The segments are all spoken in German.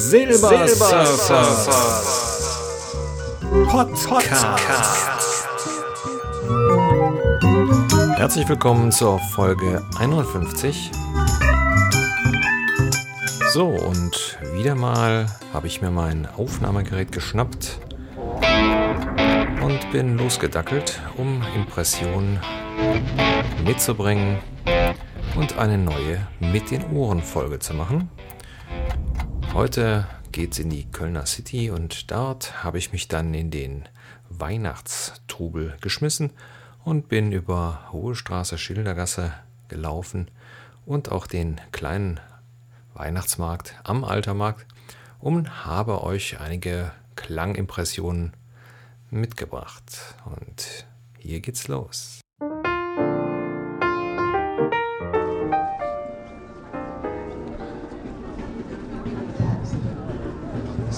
Silbersurfer Podcast. Herzlich willkommen zur Folge 51. So, und wieder mal habe ich mir mein Aufnahmegerät geschnappt und bin losgedackelt, um Impressionen mitzubringen und eine neue Mit den Ohren Folge zu machen. Heute geht's in die Kölner City und dort habe ich mich dann in den Weihnachtstrubel geschmissen und bin über Hohe Straße Schildergasse gelaufen und auch den kleinen Weihnachtsmarkt am Altermarkt und habe euch einige Klangimpressionen mitgebracht. Und hier geht's los.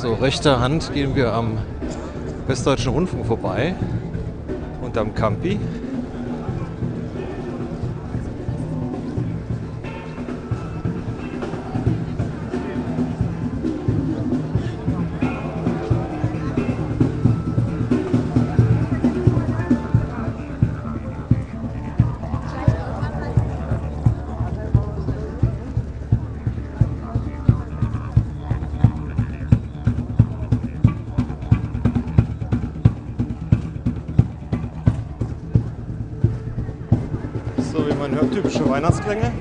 So, rechter Hand gehen wir am Westdeutschen Rundfunk vorbei und am Campi. Wie man hört, typische Weihnachtsklänge.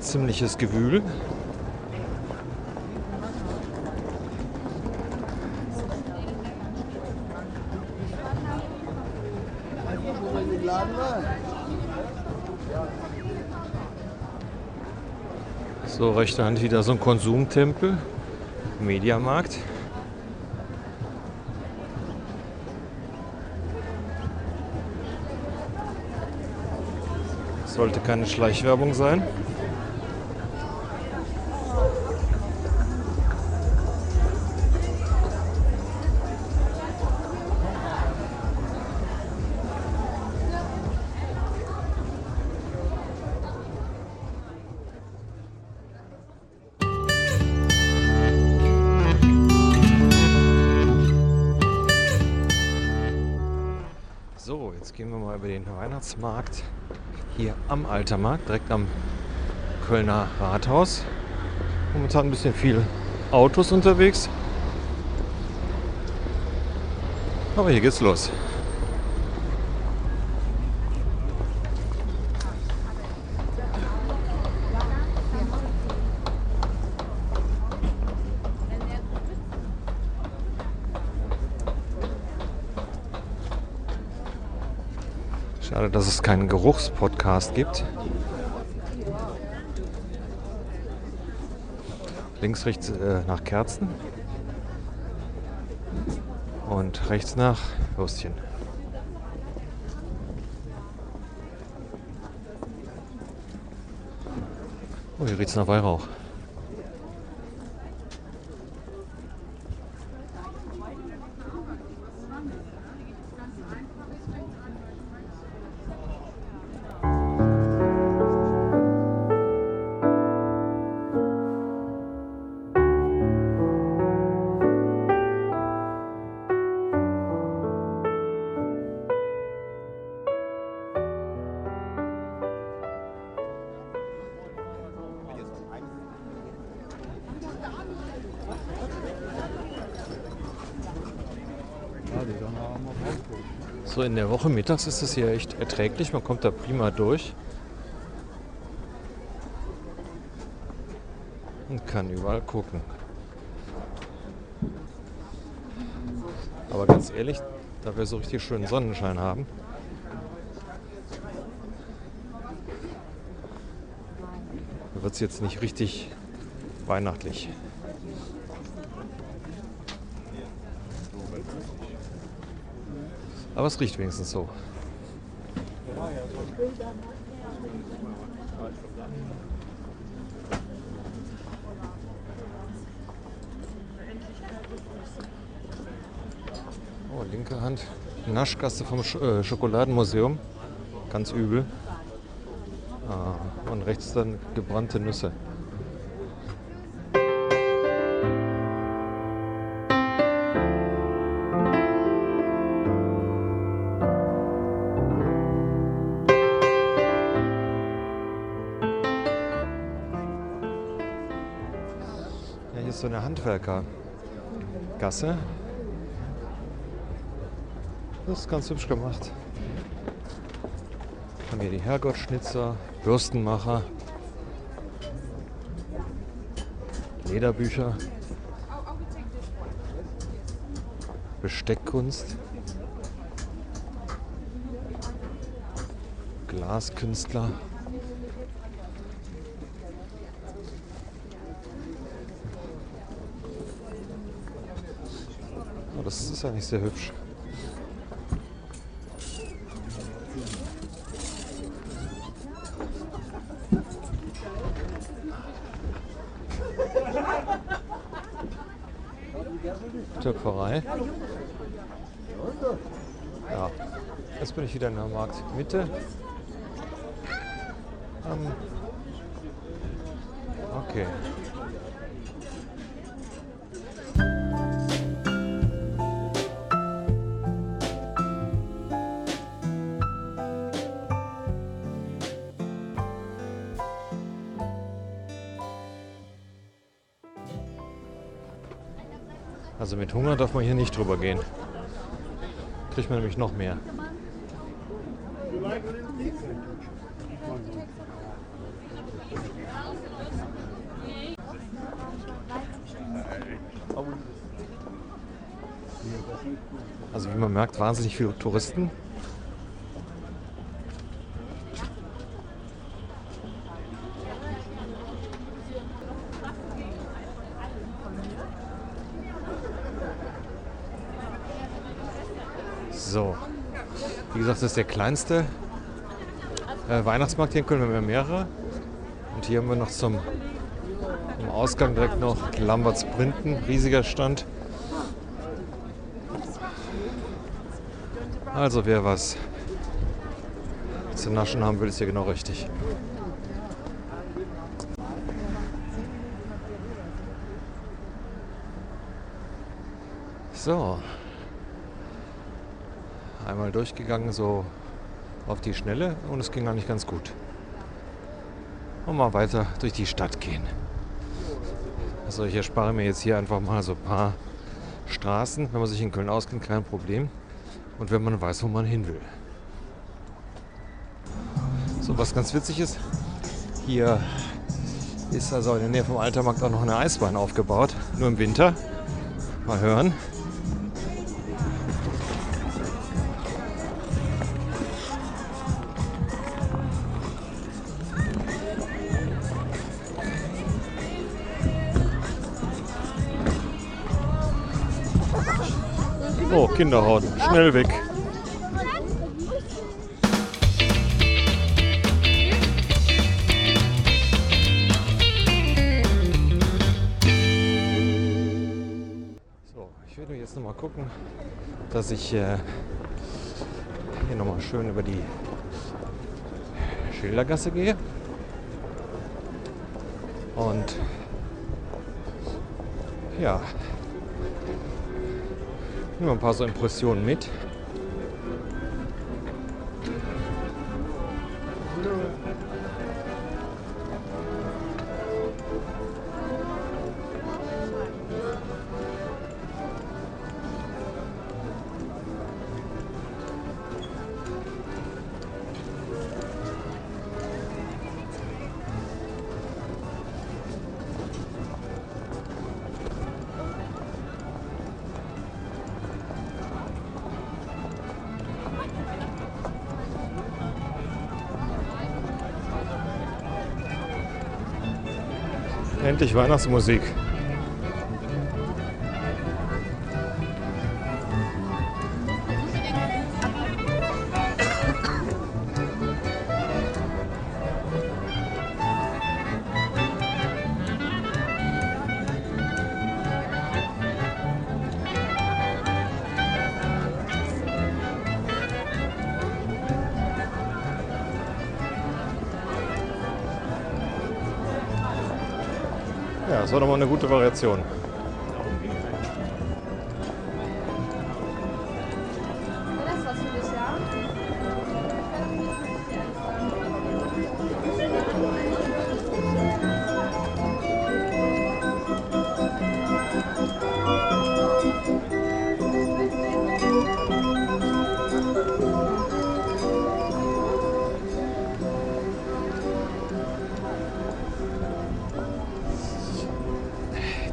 Ziemliches Gewühl. So, rechter Hand wieder so ein Konsumtempel. Mediamarkt. Sollte keine Schleichwerbung sein. Den Weihnachtsmarkt hier am Altermarkt, direkt am Kölner Rathaus. Momentan ein bisschen viel Autos unterwegs. Aber hier geht's los. Schade, dass es keinen Geruchspodcast gibt. Links riecht äh, nach Kerzen und rechts nach Würstchen. Oh, hier riecht es nach Weihrauch. So in der Woche mittags ist es hier echt erträglich. Man kommt da prima durch. Und kann überall gucken. Aber ganz ehrlich, da wir so richtig schönen Sonnenschein haben, wird es jetzt nicht richtig weihnachtlich. Aber es riecht wenigstens so. Oh, linke Hand. Naschgasse vom Sch äh, Schokoladenmuseum. Ganz übel. Ah, und rechts dann gebrannte Nüsse. So eine Handwerkergasse. Das ist ganz hübsch gemacht. Haben hier die Herrgottschnitzer, Bürstenmacher, Lederbücher, Besteckkunst, Glaskünstler. Oh, das ist eigentlich sehr hübsch. Töpferei. Ja, jetzt bin ich wieder in der Marktmitte. Ähm, okay. Also mit Hunger darf man hier nicht drüber gehen. Kriegt man nämlich noch mehr. Also wie man merkt, wahnsinnig viele Touristen. So, wie gesagt, das ist der kleinste äh, Weihnachtsmarkt hier in Köln. Wir mehrere. Und hier haben wir noch zum im Ausgang direkt noch Lamberts Printen, riesiger Stand. Also wer was zu naschen haben will, ist hier genau richtig. So. Einmal durchgegangen, so auf die Schnelle und es ging eigentlich ganz gut. Und mal weiter durch die Stadt gehen. Also ich erspare mir jetzt hier einfach mal so ein paar Straßen. Wenn man sich in Köln auskennt, kein Problem. Und wenn man weiß, wo man hin will. So, was ganz witzig ist, hier ist also in der Nähe vom Altermarkt auch noch eine Eisbahn aufgebaut. Nur im Winter. Mal hören. Oh, Kinderhaut. Schnell weg. So, ich werde jetzt noch mal gucken, dass ich äh, hier noch mal schön über die Schildergasse gehe. Und ja, Nehmen ein paar so Impressionen mit. Endlich Weihnachtsmusik. Das war nochmal eine gute Variation.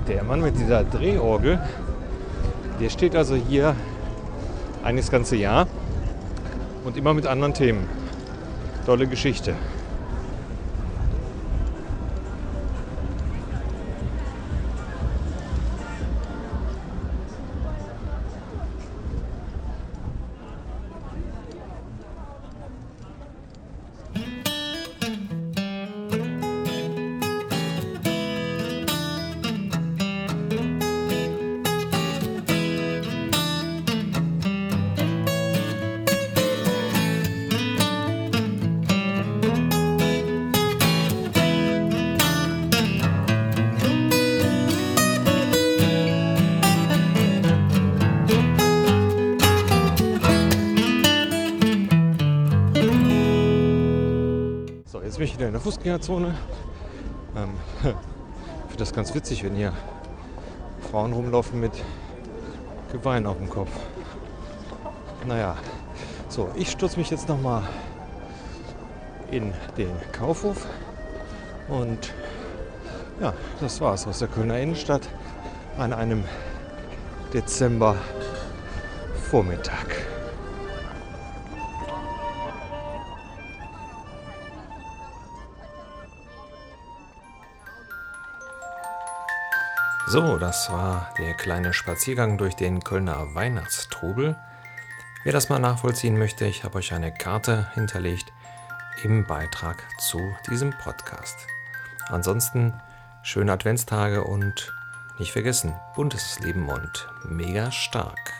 Der Mann mit dieser Drehorgel, der steht also hier das ganze Jahr und immer mit anderen Themen. Tolle Geschichte. Jetzt bin wieder in der Fußgängerzone. Ähm, ich finde das ganz witzig, wenn hier Frauen rumlaufen mit Geweih auf dem Kopf. Naja, so, ich stürze mich jetzt nochmal in den Kaufhof und ja, das war's aus der Kölner Innenstadt an einem Dezember So, das war der kleine Spaziergang durch den Kölner Weihnachtstrubel. Wer das mal nachvollziehen möchte, ich habe euch eine Karte hinterlegt im Beitrag zu diesem Podcast. Ansonsten schöne Adventstage und nicht vergessen, buntes Leben und mega stark.